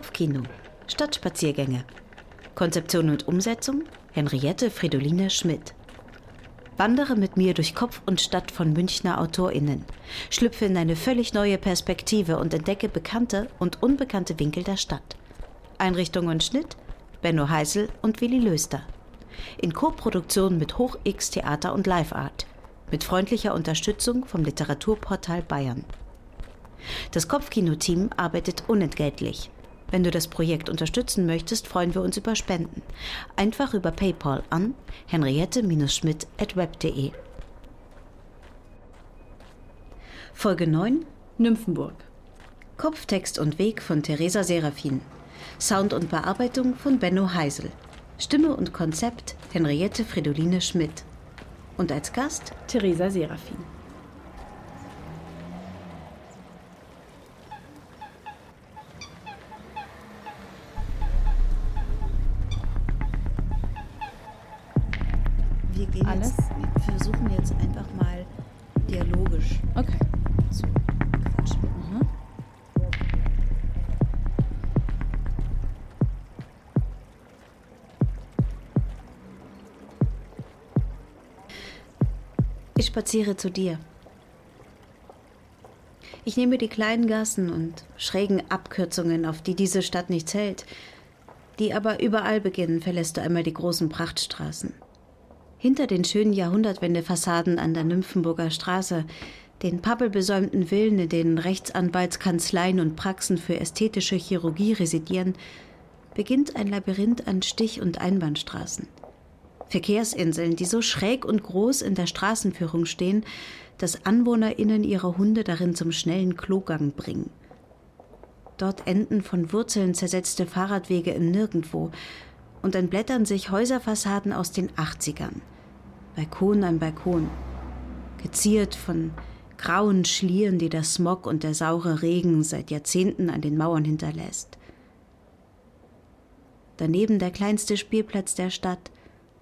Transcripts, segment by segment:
Kopfkino. Stadtspaziergänge. Konzeption und Umsetzung Henriette Fridoline Schmidt. Wandere mit mir durch Kopf und Stadt von Münchner AutorInnen. Schlüpfe in eine völlig neue Perspektive und entdecke bekannte und unbekannte Winkel der Stadt. Einrichtung und Schnitt Benno Heisel und Willi Löster. In Koproduktion mit Hoch X Theater und Live Art. Mit freundlicher Unterstützung vom Literaturportal Bayern. Das Kopfkino-Team arbeitet unentgeltlich. Wenn du das Projekt unterstützen möchtest, freuen wir uns über Spenden. Einfach über PayPal an henriette-schmidt.web.de. Folge 9 Nymphenburg. Kopftext und Weg von Theresa Serafin. Sound und Bearbeitung von Benno Heisel. Stimme und Konzept Henriette Fridoline Schmidt. Und als Gast Theresa Serafin. Wir gehen Alles? jetzt, wir versuchen jetzt einfach mal dialogisch Okay. zu quatschen. Mhm. Ich spaziere zu dir. Ich nehme die kleinen Gassen und schrägen Abkürzungen, auf die diese Stadt nicht zählt, die aber überall beginnen, verlässt du einmal die großen Prachtstraßen. Hinter den schönen Jahrhundertwendefassaden an der Nymphenburger Straße, den pappelbesäumten Villen, in denen Rechtsanwaltskanzleien und Praxen für ästhetische Chirurgie residieren, beginnt ein Labyrinth an Stich- und Einbahnstraßen. Verkehrsinseln, die so schräg und groß in der Straßenführung stehen, dass AnwohnerInnen ihre Hunde darin zum schnellen Klogang bringen. Dort enden von Wurzeln zersetzte Fahrradwege im Nirgendwo und entblättern sich Häuserfassaden aus den 80ern. Balkon an Balkon. Geziert von grauen Schlieren, die der Smog und der saure Regen seit Jahrzehnten an den Mauern hinterlässt. Daneben der kleinste Spielplatz der Stadt,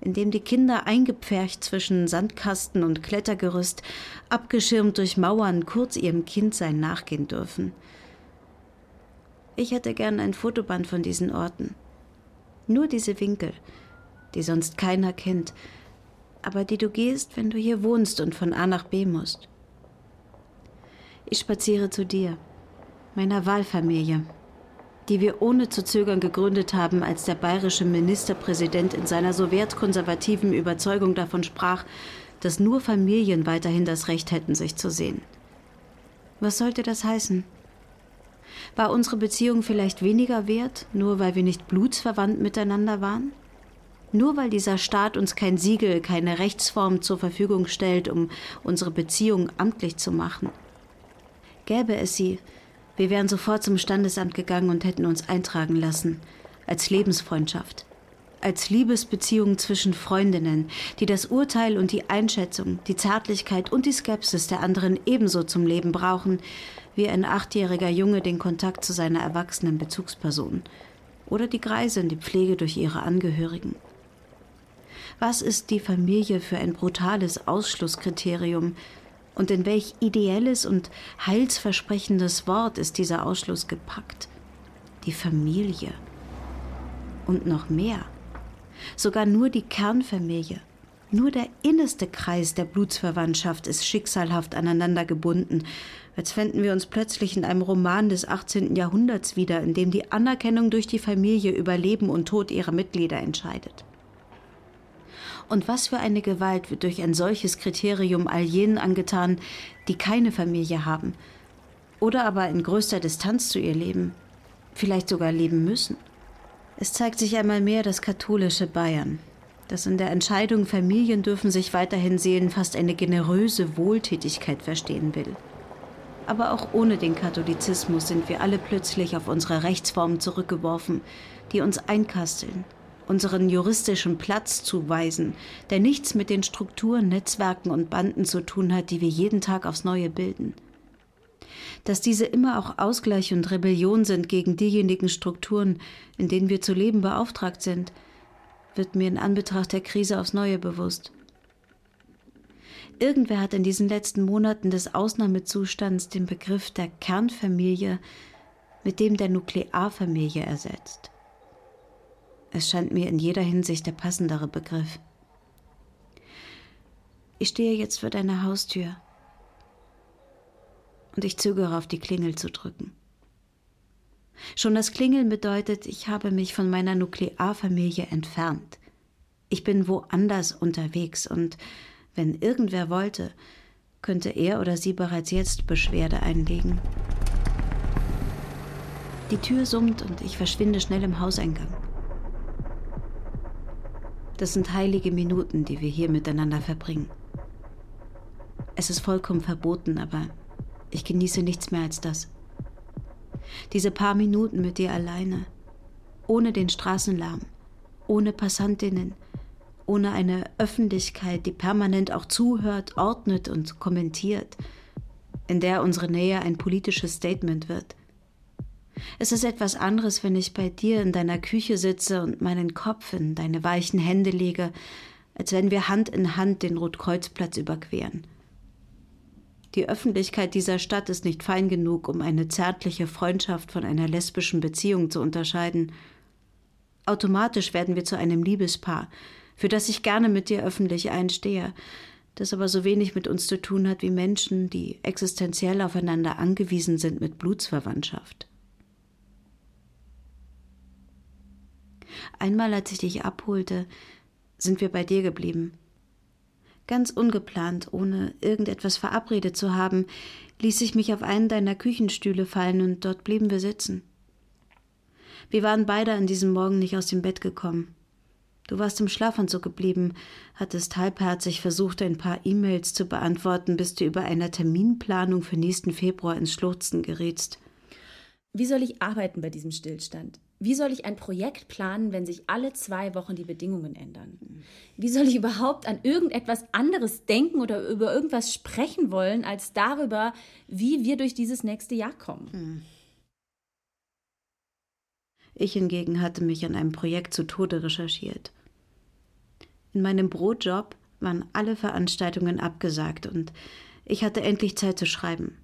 in dem die Kinder eingepfercht zwischen Sandkasten und Klettergerüst, abgeschirmt durch Mauern, kurz ihrem Kindsein nachgehen dürfen. Ich hätte gern ein Fotoband von diesen Orten. Nur diese Winkel, die sonst keiner kennt, aber die du gehst, wenn du hier wohnst und von A nach B musst. Ich spaziere zu dir, meiner Wahlfamilie, die wir ohne zu zögern gegründet haben, als der bayerische Ministerpräsident in seiner so wertkonservativen Überzeugung davon sprach, dass nur Familien weiterhin das Recht hätten, sich zu sehen. Was sollte das heißen? War unsere Beziehung vielleicht weniger wert, nur weil wir nicht blutsverwandt miteinander waren? Nur weil dieser Staat uns kein Siegel, keine Rechtsform zur Verfügung stellt, um unsere Beziehung amtlich zu machen? Gäbe es sie, wir wären sofort zum Standesamt gegangen und hätten uns eintragen lassen, als Lebensfreundschaft, als Liebesbeziehung zwischen Freundinnen, die das Urteil und die Einschätzung, die Zärtlichkeit und die Skepsis der anderen ebenso zum Leben brauchen, wie ein achtjähriger Junge den Kontakt zu seiner erwachsenen Bezugsperson oder die Greisin die Pflege durch ihre Angehörigen. Was ist die Familie für ein brutales Ausschlusskriterium und in welch ideelles und heilsversprechendes Wort ist dieser Ausschluss gepackt? Die Familie. Und noch mehr. Sogar nur die Kernfamilie. Nur der innerste Kreis der Blutsverwandtschaft ist schicksalhaft aneinander gebunden, als fänden wir uns plötzlich in einem Roman des 18. Jahrhunderts wieder, in dem die Anerkennung durch die Familie über Leben und Tod ihrer Mitglieder entscheidet. Und was für eine Gewalt wird durch ein solches Kriterium all jenen angetan, die keine Familie haben oder aber in größter Distanz zu ihr leben, vielleicht sogar leben müssen. Es zeigt sich einmal mehr das katholische Bayern, das in der Entscheidung, Familien dürfen sich weiterhin sehen, fast eine generöse Wohltätigkeit verstehen will. Aber auch ohne den Katholizismus sind wir alle plötzlich auf unsere Rechtsformen zurückgeworfen, die uns einkasteln, unseren juristischen Platz zuweisen, der nichts mit den Strukturen, Netzwerken und Banden zu tun hat, die wir jeden Tag aufs Neue bilden. Dass diese immer auch Ausgleich und Rebellion sind gegen diejenigen Strukturen, in denen wir zu leben beauftragt sind, wird mir in Anbetracht der Krise aufs Neue bewusst. Irgendwer hat in diesen letzten Monaten des Ausnahmezustands den Begriff der Kernfamilie mit dem der Nuklearfamilie ersetzt. Es scheint mir in jeder Hinsicht der passendere Begriff. Ich stehe jetzt vor deiner Haustür und ich zögere auf die Klingel zu drücken. Schon das Klingeln bedeutet, ich habe mich von meiner Nuklearfamilie entfernt. Ich bin woanders unterwegs und wenn irgendwer wollte, könnte er oder sie bereits jetzt Beschwerde einlegen. Die Tür summt und ich verschwinde schnell im Hauseingang. Das sind heilige Minuten, die wir hier miteinander verbringen. Es ist vollkommen verboten, aber ich genieße nichts mehr als das. Diese paar Minuten mit dir alleine, ohne den Straßenlärm, ohne Passantinnen, ohne eine Öffentlichkeit, die permanent auch zuhört, ordnet und kommentiert, in der unsere Nähe ein politisches Statement wird. Es ist etwas anderes, wenn ich bei dir in deiner Küche sitze und meinen Kopf in deine weichen Hände lege, als wenn wir Hand in Hand den Rotkreuzplatz überqueren. Die Öffentlichkeit dieser Stadt ist nicht fein genug, um eine zärtliche Freundschaft von einer lesbischen Beziehung zu unterscheiden. Automatisch werden wir zu einem Liebespaar, für das ich gerne mit dir öffentlich einstehe, das aber so wenig mit uns zu tun hat wie Menschen, die existenziell aufeinander angewiesen sind mit Blutsverwandtschaft. Einmal, als ich dich abholte, sind wir bei dir geblieben. Ganz ungeplant, ohne irgendetwas verabredet zu haben, ließ ich mich auf einen deiner Küchenstühle fallen und dort blieben wir sitzen. Wir waren beide an diesem Morgen nicht aus dem Bett gekommen. Du warst im Schlafanzug geblieben, hattest halbherzig versucht, ein paar E-Mails zu beantworten, bis du über einer Terminplanung für nächsten Februar ins Schluchzen gerätst. Wie soll ich arbeiten bei diesem Stillstand? Wie soll ich ein Projekt planen, wenn sich alle zwei Wochen die Bedingungen ändern? Wie soll ich überhaupt an irgendetwas anderes denken oder über irgendwas sprechen wollen, als darüber, wie wir durch dieses nächste Jahr kommen? Ich hingegen hatte mich an einem Projekt zu Tode recherchiert. In meinem Brotjob waren alle Veranstaltungen abgesagt und ich hatte endlich Zeit zu schreiben.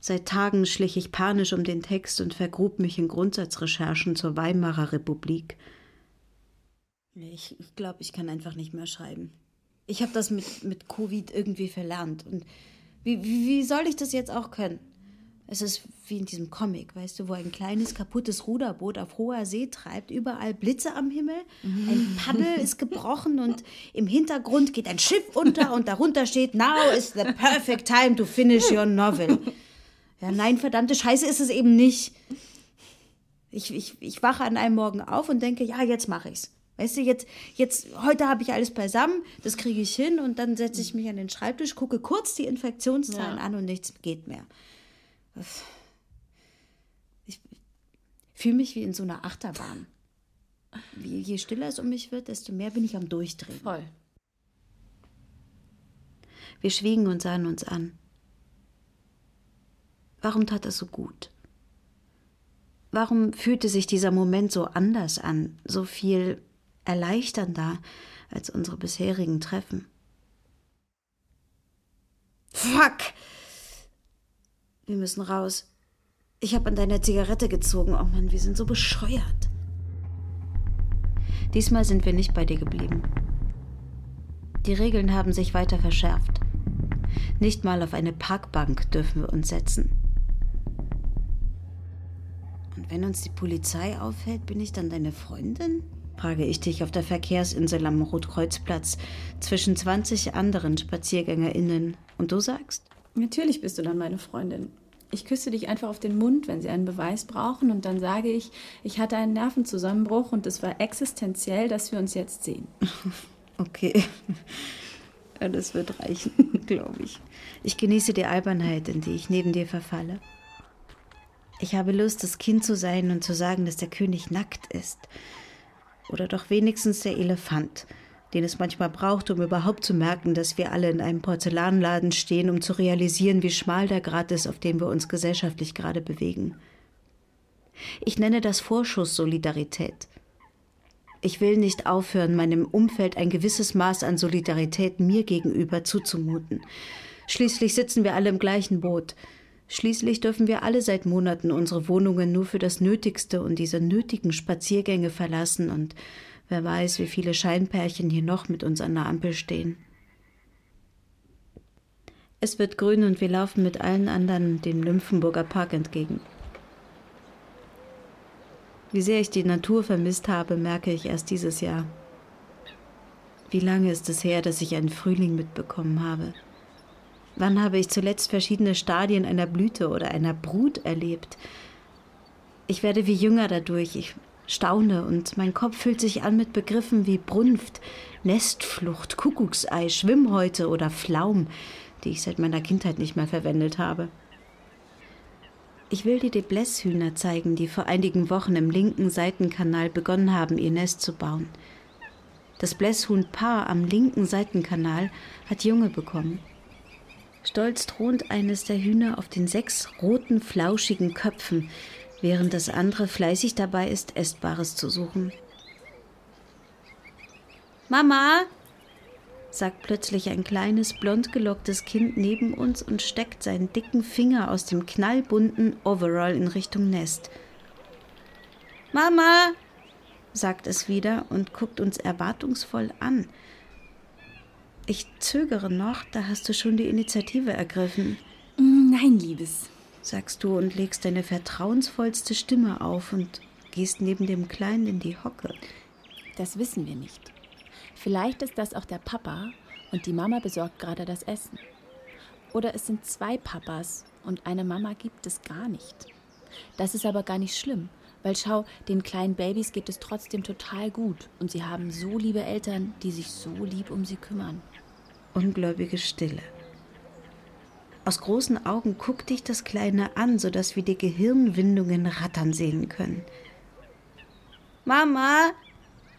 Seit Tagen schlich ich panisch um den Text und vergrub mich in Grundsatzrecherchen zur Weimarer Republik. Ich, glaube, ich kann einfach nicht mehr schreiben. Ich habe das mit, mit Covid irgendwie verlernt. Und wie, wie, wie soll ich das jetzt auch können? Es ist wie in diesem Comic, weißt du, wo ein kleines kaputtes Ruderboot auf hoher See treibt, überall Blitze am Himmel, ein Paddel ist gebrochen und im Hintergrund geht ein Schiff unter und darunter steht Now is the perfect time to finish your novel. Ja, nein, verdammte Scheiße ist es eben nicht. Ich, ich, ich wache an einem Morgen auf und denke, ja, jetzt mache ich's. Weißt du, jetzt, jetzt, heute habe ich alles beisammen, das kriege ich hin und dann setze ich mich an den Schreibtisch, gucke kurz die Infektionszahlen ja. an und nichts geht mehr. Ich fühle mich wie in so einer Achterbahn. Je stiller es um mich wird, desto mehr bin ich am Durchdrehen. Voll. Wir schwiegen und sahen uns an. Warum tat das so gut? Warum fühlte sich dieser Moment so anders an, so viel erleichternder als unsere bisherigen Treffen? Fuck! Wir müssen raus. Ich habe an deiner Zigarette gezogen. Oh Mann, wir sind so bescheuert. Diesmal sind wir nicht bei dir geblieben. Die Regeln haben sich weiter verschärft. Nicht mal auf eine Parkbank dürfen wir uns setzen. Wenn uns die Polizei aufhält, bin ich dann deine Freundin? frage ich dich auf der Verkehrsinsel am Rotkreuzplatz zwischen 20 anderen SpaziergängerInnen. Und du sagst? Natürlich bist du dann meine Freundin. Ich küsse dich einfach auf den Mund, wenn sie einen Beweis brauchen, und dann sage ich, ich hatte einen Nervenzusammenbruch und es war existenziell, dass wir uns jetzt sehen. Okay. Ja, das wird reichen, glaube ich. Ich genieße die Albernheit, in die ich neben dir verfalle. Ich habe Lust, das Kind zu sein und zu sagen, dass der König nackt ist. Oder doch wenigstens der Elefant, den es manchmal braucht, um überhaupt zu merken, dass wir alle in einem Porzellanladen stehen, um zu realisieren, wie schmal der Grad ist, auf dem wir uns gesellschaftlich gerade bewegen. Ich nenne das Vorschusssolidarität. Ich will nicht aufhören, meinem Umfeld ein gewisses Maß an Solidarität mir gegenüber zuzumuten. Schließlich sitzen wir alle im gleichen Boot. Schließlich dürfen wir alle seit Monaten unsere Wohnungen nur für das Nötigste und diese nötigen Spaziergänge verlassen und wer weiß, wie viele Scheinpärchen hier noch mit uns an der Ampel stehen. Es wird grün und wir laufen mit allen anderen dem Nymphenburger Park entgegen. Wie sehr ich die Natur vermisst habe, merke ich erst dieses Jahr. Wie lange ist es her, dass ich einen Frühling mitbekommen habe? Wann habe ich zuletzt verschiedene Stadien einer Blüte oder einer Brut erlebt? Ich werde wie jünger dadurch, ich staune und mein Kopf füllt sich an mit Begriffen wie Brunft, Nestflucht, Kuckucksei, Schwimmhäute oder Flaum, die ich seit meiner Kindheit nicht mehr verwendet habe. Ich will dir die Blässhühner zeigen, die vor einigen Wochen im linken Seitenkanal begonnen haben, ihr Nest zu bauen. Das Blässhuhnpaar am linken Seitenkanal hat Junge bekommen. Stolz thront eines der Hühner auf den sechs roten, flauschigen Köpfen, während das andere fleißig dabei ist, Essbares zu suchen. Mama, sagt plötzlich ein kleines, blond gelocktes Kind neben uns und steckt seinen dicken Finger aus dem knallbunten Overall in Richtung Nest. Mama, sagt es wieder und guckt uns erwartungsvoll an. Ich zögere noch, da hast du schon die Initiative ergriffen. Mm, nein, Liebes, sagst du und legst deine vertrauensvollste Stimme auf und gehst neben dem Kleinen in die Hocke. Das wissen wir nicht. Vielleicht ist das auch der Papa und die Mama besorgt gerade das Essen. Oder es sind zwei Papas und eine Mama gibt es gar nicht. Das ist aber gar nicht schlimm, weil schau, den kleinen Babys geht es trotzdem total gut und sie haben so liebe Eltern, die sich so lieb um sie kümmern ungläubige Stille. Aus großen Augen guckt dich das Kleine an, sodass wir die Gehirnwindungen rattern sehen können. Mama!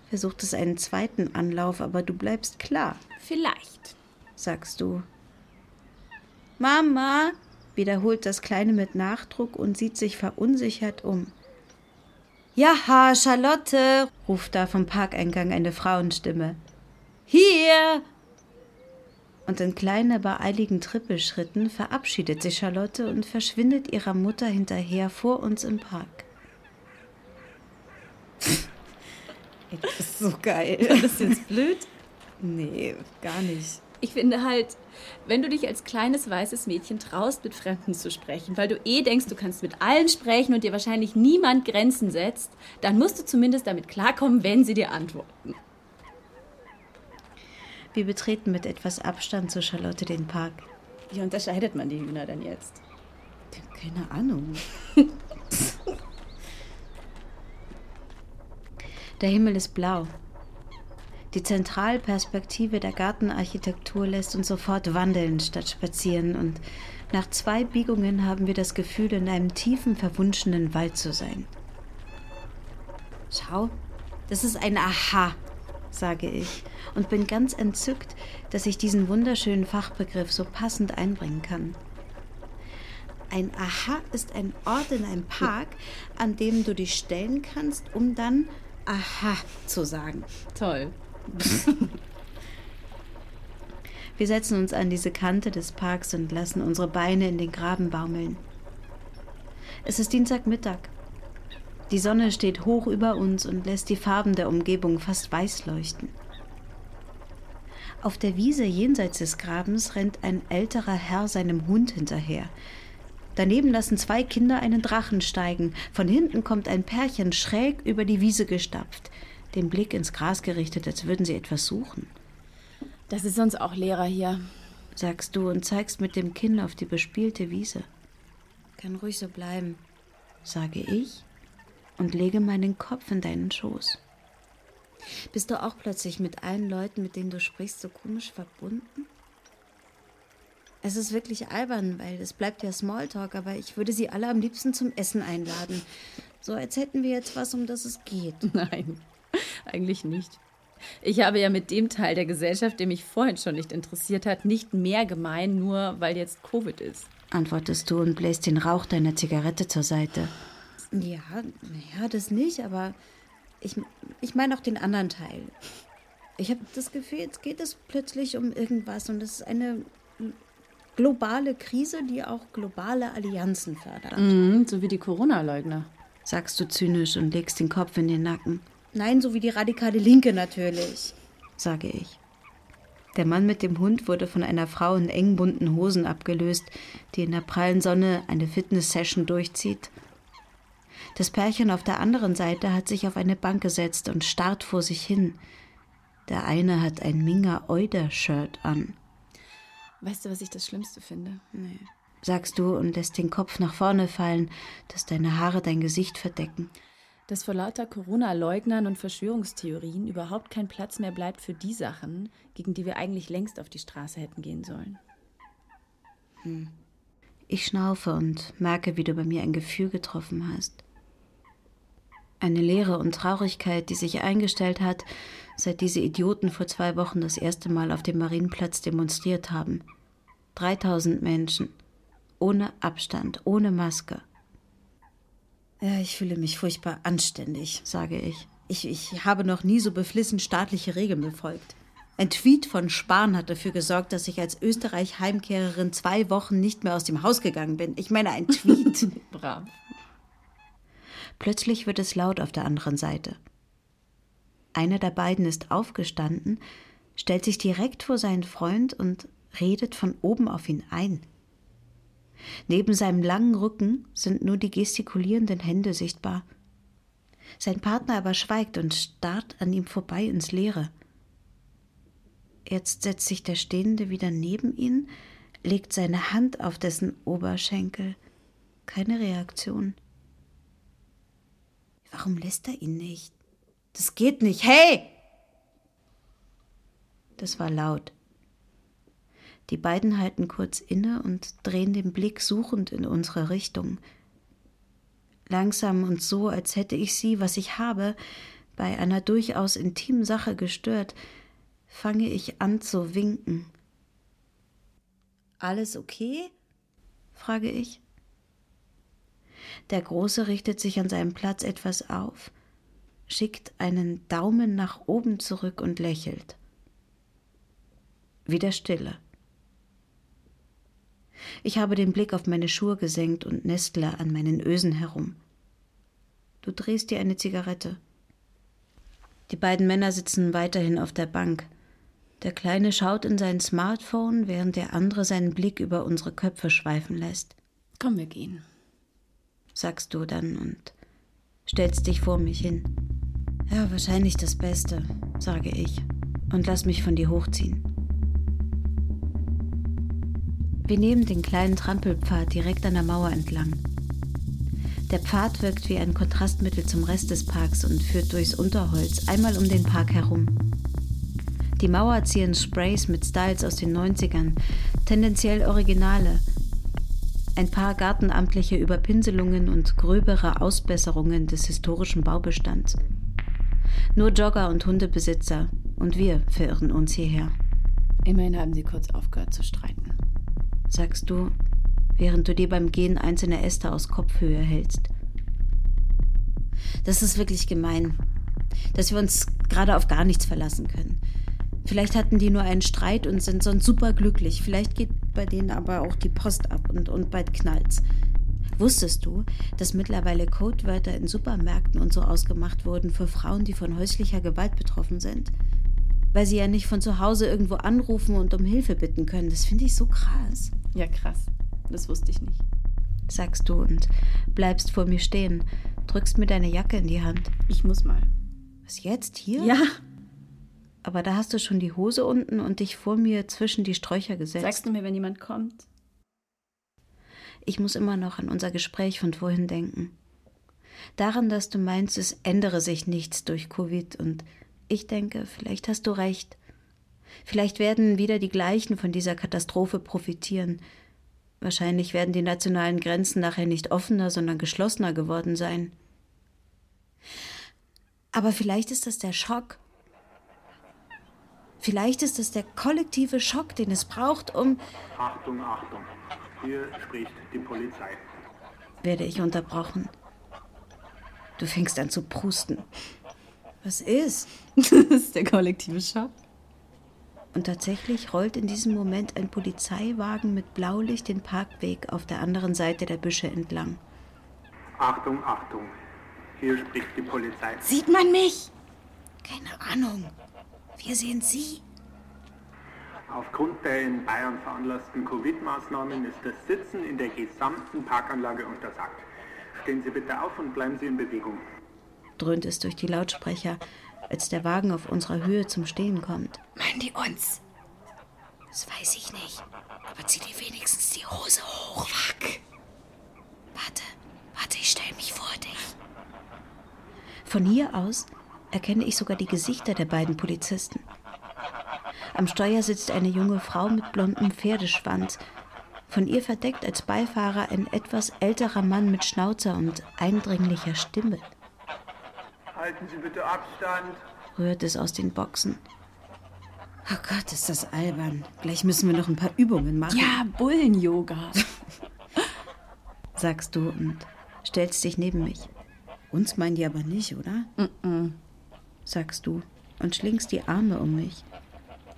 versucht es einen zweiten Anlauf, aber du bleibst klar. Vielleicht, sagst du. Mama! wiederholt das Kleine mit Nachdruck und sieht sich verunsichert um. Ja, Charlotte! ruft da vom Parkeingang eine Frauenstimme. Hier! und in kleinen, beeiligen Trippelschritten verabschiedet sich Charlotte und verschwindet ihrer Mutter hinterher vor uns im Park. das ist so geil. Das ist jetzt blöd? Nee, gar nicht. Ich finde halt, wenn du dich als kleines weißes Mädchen traust, mit Fremden zu sprechen, weil du eh denkst, du kannst mit allen sprechen und dir wahrscheinlich niemand Grenzen setzt, dann musst du zumindest damit klarkommen, wenn sie dir antworten. Wir betreten mit etwas Abstand zu Charlotte den Park. Wie unterscheidet man die Hühner denn jetzt? Keine Ahnung. Der Himmel ist blau. Die Zentralperspektive der Gartenarchitektur lässt uns sofort wandeln statt spazieren und nach zwei Biegungen haben wir das Gefühl, in einem tiefen, verwunschenen Wald zu sein. Schau, das ist ein Aha, sage ich und bin ganz entzückt, dass ich diesen wunderschönen Fachbegriff so passend einbringen kann. Ein Aha ist ein Ort in einem Park, an dem du dich stellen kannst, um dann Aha zu sagen. Toll. Wir setzen uns an diese Kante des Parks und lassen unsere Beine in den Graben baumeln. Es ist Dienstagmittag. Die Sonne steht hoch über uns und lässt die Farben der Umgebung fast weiß leuchten. Auf der Wiese jenseits des Grabens rennt ein älterer Herr seinem Hund hinterher. Daneben lassen zwei Kinder einen Drachen steigen. Von hinten kommt ein Pärchen schräg über die Wiese gestapft, den Blick ins Gras gerichtet, als würden sie etwas suchen. Das ist uns auch Lehrer hier, sagst du und zeigst mit dem Kinn auf die bespielte Wiese. Kann ruhig so bleiben, sage ich und lege meinen Kopf in deinen Schoß. Bist du auch plötzlich mit allen Leuten, mit denen du sprichst, so komisch verbunden? Es ist wirklich albern, weil es bleibt ja Smalltalk, aber ich würde sie alle am liebsten zum Essen einladen. So als hätten wir jetzt was, um das es geht. Nein, eigentlich nicht. Ich habe ja mit dem Teil der Gesellschaft, der mich vorhin schon nicht interessiert hat, nicht mehr gemein, nur weil jetzt Covid ist. Antwortest du und bläst den Rauch deiner Zigarette zur Seite. Ja, naja, das nicht, aber ich, ich meine auch den anderen Teil. Ich habe das Gefühl, jetzt geht es plötzlich um irgendwas und es ist eine globale Krise, die auch globale Allianzen fördert. Mhm, so wie die Corona-Leugner. Sagst du zynisch und legst den Kopf in den Nacken. Nein, so wie die radikale Linke natürlich, sage ich. Der Mann mit dem Hund wurde von einer Frau in eng bunten Hosen abgelöst, die in der prallen Sonne eine Fitness-Session durchzieht. Das Pärchen auf der anderen Seite hat sich auf eine Bank gesetzt und starrt vor sich hin. Der eine hat ein Minga Euder-Shirt an. Weißt du, was ich das Schlimmste finde? Nee. Sagst du und lässt den Kopf nach vorne fallen, dass deine Haare dein Gesicht verdecken. Dass vor lauter Corona-Leugnern und Verschwörungstheorien überhaupt kein Platz mehr bleibt für die Sachen, gegen die wir eigentlich längst auf die Straße hätten gehen sollen. Hm. Ich schnaufe und merke, wie du bei mir ein Gefühl getroffen hast. Eine Leere und Traurigkeit, die sich eingestellt hat, seit diese Idioten vor zwei Wochen das erste Mal auf dem Marienplatz demonstriert haben. 3000 Menschen. Ohne Abstand, ohne Maske. Ich fühle mich furchtbar anständig, sage ich. ich. Ich habe noch nie so beflissen staatliche Regeln befolgt. Ein Tweet von Spahn hat dafür gesorgt, dass ich als Österreich-Heimkehrerin zwei Wochen nicht mehr aus dem Haus gegangen bin. Ich meine, ein Tweet. Brav. Plötzlich wird es laut auf der anderen Seite. Einer der beiden ist aufgestanden, stellt sich direkt vor seinen Freund und redet von oben auf ihn ein. Neben seinem langen Rücken sind nur die gestikulierenden Hände sichtbar. Sein Partner aber schweigt und starrt an ihm vorbei ins Leere. Jetzt setzt sich der Stehende wieder neben ihn, legt seine Hand auf dessen Oberschenkel. Keine Reaktion. Warum lässt er ihn nicht? Das geht nicht. Hey! Das war laut. Die beiden halten kurz inne und drehen den Blick suchend in unsere Richtung. Langsam und so, als hätte ich sie, was ich habe, bei einer durchaus intimen Sache gestört, fange ich an zu winken. Alles okay? frage ich. Der Große richtet sich an seinem Platz etwas auf, schickt einen Daumen nach oben zurück und lächelt. Wieder Stille. Ich habe den Blick auf meine Schuhe gesenkt und nestle an meinen Ösen herum. Du drehst dir eine Zigarette. Die beiden Männer sitzen weiterhin auf der Bank. Der Kleine schaut in sein Smartphone, während der andere seinen Blick über unsere Köpfe schweifen lässt. Komm, wir gehen, sagst du dann und stellst dich vor mich hin. Ja, wahrscheinlich das Beste, sage ich und lass mich von dir hochziehen. Wir nehmen den kleinen Trampelpfad direkt an der Mauer entlang. Der Pfad wirkt wie ein Kontrastmittel zum Rest des Parks und führt durchs Unterholz einmal um den Park herum. Die Mauer ziehen Sprays mit Styles aus den 90ern, tendenziell Originale. Ein paar gartenamtliche Überpinselungen und gröbere Ausbesserungen des historischen Baubestands. Nur Jogger und Hundebesitzer und wir verirren uns hierher. Immerhin haben sie kurz aufgehört zu streiten sagst du, während du dir beim Gehen einzelne Äste aus Kopfhöhe hältst. Das ist wirklich gemein, dass wir uns gerade auf gar nichts verlassen können. Vielleicht hatten die nur einen Streit und sind sonst super glücklich. Vielleicht geht bei denen aber auch die Post ab und, und bald knallt's. Wusstest du, dass mittlerweile Codewörter in Supermärkten und so ausgemacht wurden für Frauen, die von häuslicher Gewalt betroffen sind? Weil sie ja nicht von zu Hause irgendwo anrufen und um Hilfe bitten können. Das finde ich so krass. Ja, krass. Das wusste ich nicht. Sagst du und bleibst vor mir stehen, drückst mir deine Jacke in die Hand. Ich muss mal. Was jetzt hier? Ja. Aber da hast du schon die Hose unten und dich vor mir zwischen die Sträucher gesetzt. Sagst du mir, wenn jemand kommt? Ich muss immer noch an unser Gespräch von vorhin denken. Daran, dass du meinst, es ändere sich nichts durch Covid und ich denke, vielleicht hast du recht. Vielleicht werden wieder die gleichen von dieser Katastrophe profitieren. Wahrscheinlich werden die nationalen Grenzen nachher nicht offener, sondern geschlossener geworden sein. Aber vielleicht ist das der Schock. Vielleicht ist es der kollektive Schock, den es braucht, um. Achtung, Achtung. Hier spricht die Polizei. Werde ich unterbrochen. Du fängst an zu prusten. Was ist? Das ist der kollektive Schock. Und tatsächlich rollt in diesem Moment ein Polizeiwagen mit Blaulicht den Parkweg auf der anderen Seite der Büsche entlang. Achtung, Achtung. Hier spricht die Polizei. Sieht man mich? Keine Ahnung. Wir sehen Sie. Aufgrund der in Bayern veranlassten Covid-Maßnahmen ist das Sitzen in der gesamten Parkanlage untersagt. Stehen Sie bitte auf und bleiben Sie in Bewegung. Dröhnt es durch die Lautsprecher, als der Wagen auf unserer Höhe zum Stehen kommt. Meinen die uns? Das weiß ich nicht. Aber zieh dir wenigstens die Hose hoch. Fuck. Warte, warte, ich stell mich vor dich. Von hier aus erkenne ich sogar die Gesichter der beiden Polizisten. Am Steuer sitzt eine junge Frau mit blondem Pferdeschwanz. Von ihr verdeckt als Beifahrer ein etwas älterer Mann mit Schnauzer und eindringlicher Stimme. Halten Sie bitte Abstand. Rührt es aus den Boxen. Oh Gott, ist das albern. Gleich müssen wir noch ein paar Übungen machen. Ja, Bullen-Yoga. sagst du und stellst dich neben mich. Uns meinen die aber nicht, oder? Mm, -mm. sagst du und schlingst die Arme um mich.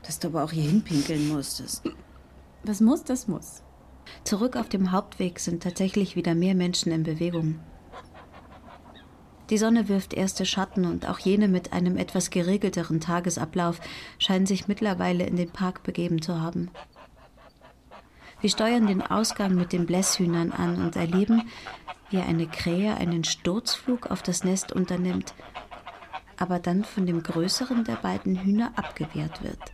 Dass du aber auch hier hinpinkeln musstest. Was muss, das muss. Zurück auf dem Hauptweg sind tatsächlich wieder mehr Menschen in Bewegung. Die Sonne wirft erste Schatten und auch jene mit einem etwas geregelteren Tagesablauf scheinen sich mittlerweile in den Park begeben zu haben. Wir steuern den Ausgang mit den Blässhühnern an und erleben, wie eine Krähe einen Sturzflug auf das Nest unternimmt, aber dann von dem größeren der beiden Hühner abgewehrt wird.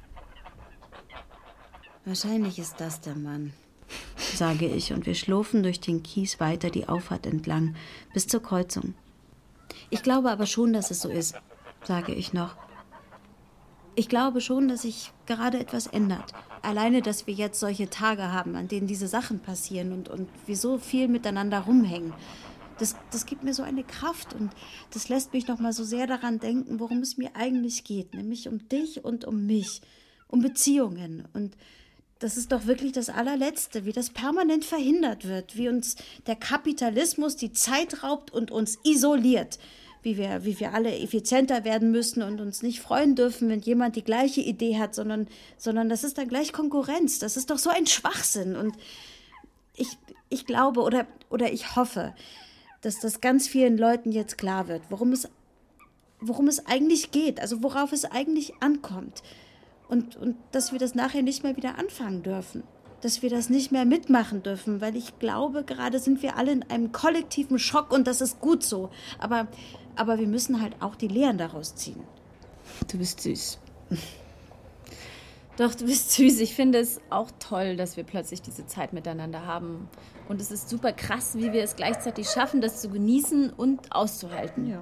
Wahrscheinlich ist das der Mann, sage ich, und wir schlurfen durch den Kies weiter die Auffahrt entlang bis zur Kreuzung. Ich glaube aber schon, dass es so ist, sage ich noch. Ich glaube schon, dass sich gerade etwas ändert. Alleine, dass wir jetzt solche Tage haben, an denen diese Sachen passieren und, und wir so viel miteinander rumhängen. Das, das gibt mir so eine Kraft und das lässt mich noch mal so sehr daran denken, worum es mir eigentlich geht, nämlich um dich und um mich, um Beziehungen und das ist doch wirklich das allerletzte, wie das permanent verhindert wird, wie uns der Kapitalismus die Zeit raubt und uns isoliert, wie wir, wie wir alle effizienter werden müssen und uns nicht freuen dürfen, wenn jemand die gleiche Idee hat, sondern, sondern das ist dann gleich Konkurrenz. Das ist doch so ein Schwachsinn. Und ich, ich glaube oder, oder ich hoffe, dass das ganz vielen Leuten jetzt klar wird, worum es, worum es eigentlich geht, also worauf es eigentlich ankommt und, und dass wir das nachher nicht mehr wieder anfangen dürfen. Dass wir das nicht mehr mitmachen dürfen, weil ich glaube, gerade sind wir alle in einem kollektiven Schock und das ist gut so. Aber, aber wir müssen halt auch die Lehren daraus ziehen. Du bist süß. Doch, du bist süß. Ich finde es auch toll, dass wir plötzlich diese Zeit miteinander haben. Und es ist super krass, wie wir es gleichzeitig schaffen, das zu genießen und auszuhalten. Ja.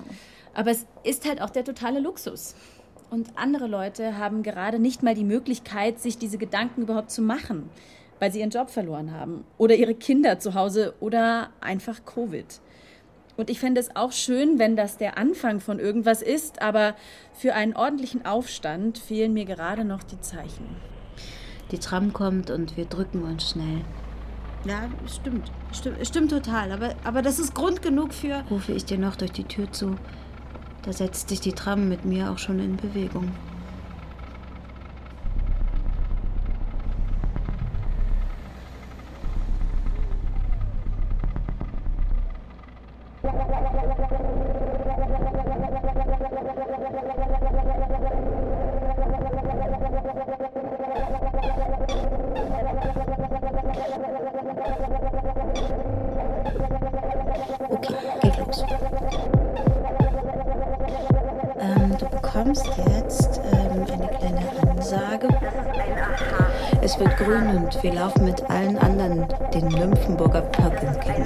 Aber es ist halt auch der totale Luxus. Und andere Leute haben gerade nicht mal die Möglichkeit, sich diese Gedanken überhaupt zu machen, weil sie ihren Job verloren haben oder ihre Kinder zu Hause oder einfach Covid. Und ich fände es auch schön, wenn das der Anfang von irgendwas ist, aber für einen ordentlichen Aufstand fehlen mir gerade noch die Zeichen. Die Tram kommt und wir drücken uns schnell. Ja, stimmt. Stimmt, stimmt total. Aber, aber das ist Grund genug für. rufe ich dir noch durch die Tür zu. Da setzt sich die Tram mit mir auch schon in Bewegung. Bekommst jetzt ähm, eine kleine Ansage. Es wird grün und wir laufen mit allen anderen den Nymphenburger Park entgegen.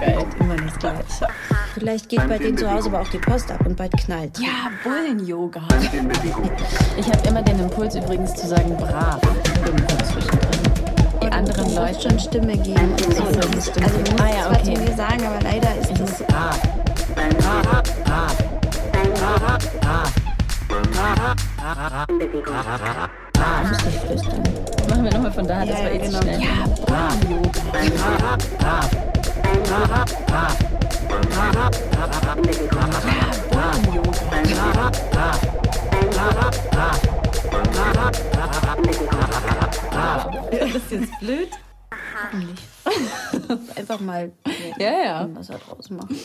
Geil, immer das Gleiche. Vielleicht geht bei denen zu Hause aber auch die Post ab und bald knallt. Ja, Bullen-Yoga. Ich habe immer den Impuls übrigens zu sagen, brav. Die anderen Leute. schon Stimme geben. So, also, also, du musst ah, ja, okay. zwar zu mir sagen, aber leider ist das... Brav. Brav. Brav. Machen wir nochmal von da, das war eh zu schnell. Ja, Bravio. Ist das jetzt blöd? Hoffentlich. Einfach mal ja, ja. was da draus machen.